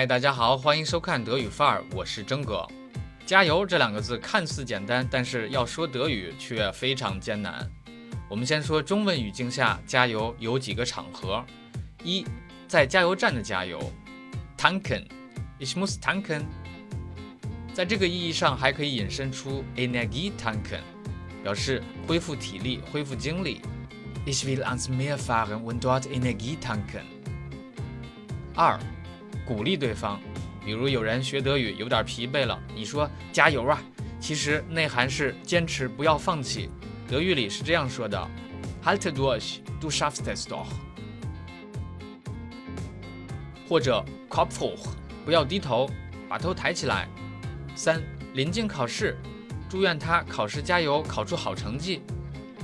嗨，大家好，欢迎收看德语范儿，我是真哥。加油这两个字看似简单，但是要说德语却非常艰难。我们先说中文语境下加油有几个场合：一，在加油站的加油，tanken，ich muss tanken。在这个意义上，还可以引申出 Energie tanken，表示恢复体力、恢复精力。Ich will ans Meer fahren und dort Energie tanken。二，鼓励对方，比如有人学德语有点疲惫了，你说加油啊，其实内涵是坚持，不要放弃。德语里是这样说的：Halte durch，du schaffst es doch。或者 Kopf hoch，不要低头，把头抬起来。三，临近考试，祝愿他考试加油，考出好成绩。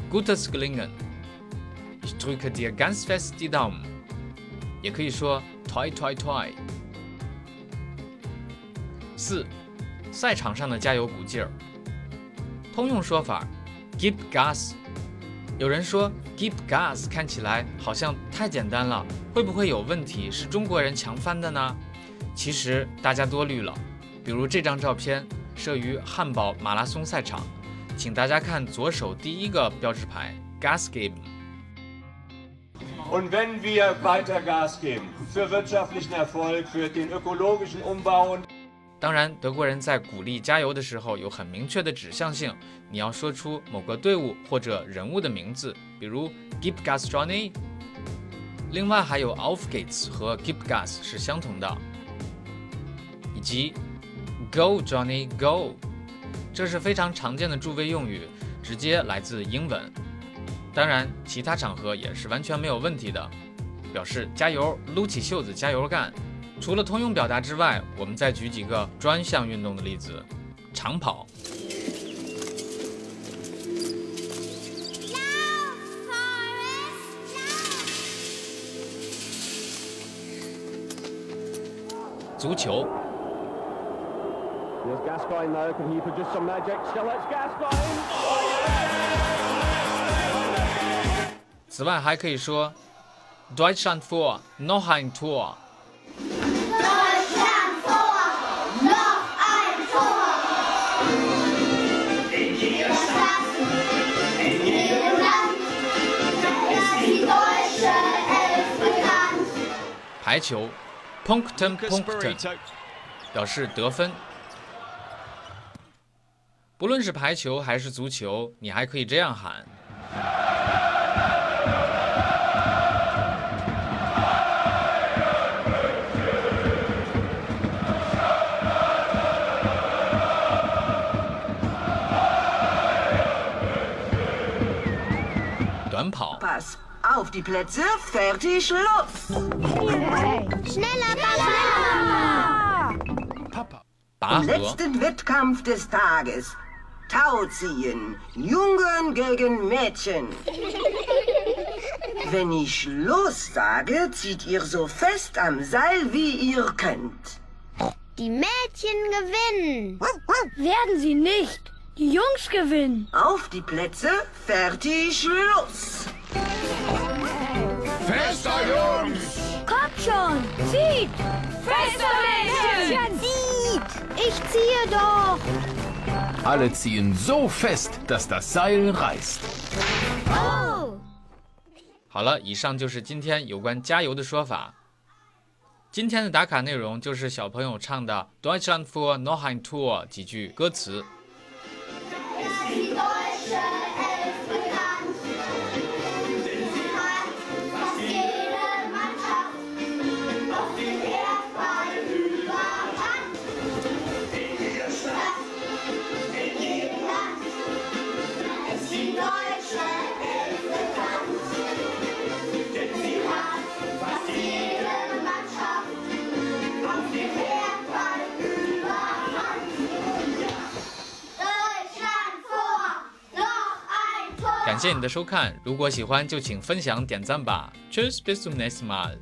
Gutes Gelingen，ich drücke dir ganz fest die Daumen。也可以说 toi toi toi。四，赛场上的加油鼓劲儿，通用说法 gib gas。有人说 gib gas 看起来好像太简单了，会不会有问题？是中国人强翻的呢？其实大家多虑了。比如这张照片摄于汉堡马拉松赛场，请大家看左手第一个标志牌 Gas geben。Und wenn wir weiter Gas geben für wirtschaftlichen Erfolg, für den ökologischen Umbau. 当然，德国人在鼓励加油的时候有很明确的指向性，你要说出某个队伍或者人物的名字，比如 Gib Gas Johnny。另外还有 Auf geht's 和 Gib Gas 是相同的，以及。Go Johnny Go，这是非常常见的助威用语，直接来自英文。当然，其他场合也是完全没有问题的，表示加油，撸起袖子加油干。除了通用表达之外，我们再举几个专项运动的例子：长跑。足球。此外还可以说 Deutschland vor, noch ein Tor. Deutschland vor, noch ein Tor. In jeder Stadt, in jedem Land, ist die deutsche Elf bekannt. 排球，Punkten Punkten，表示得分。不论是排球还是足球，你还可以这样喊。短跑。Pass auf die Plätze, fertig, los! Schneller, Papa! Papa. Im letzten Wettkampf des Tages Tauziehen. Jungen gegen Mädchen. Wenn ich los sage, zieht ihr so fest am Seil, wie ihr könnt. Die Mädchen gewinnen. Werden sie nicht. Die Jungs gewinnen. Auf die Plätze, fertig, los. Fester Jungs! Kommt schon, zieht! Fester Mädchen! Zieht! Ich ziehe doch! Alle ziehen so fest, dass das Seil reißt. 好了，以上就是今天有关加油的说法。今天的打卡内容就是小朋友唱的《Deutschland für noch ein Tor》几句歌词。 Christ, 感谢你的收看，如果喜欢就请分享点赞吧。Cheers, bis zum nächsten Mal。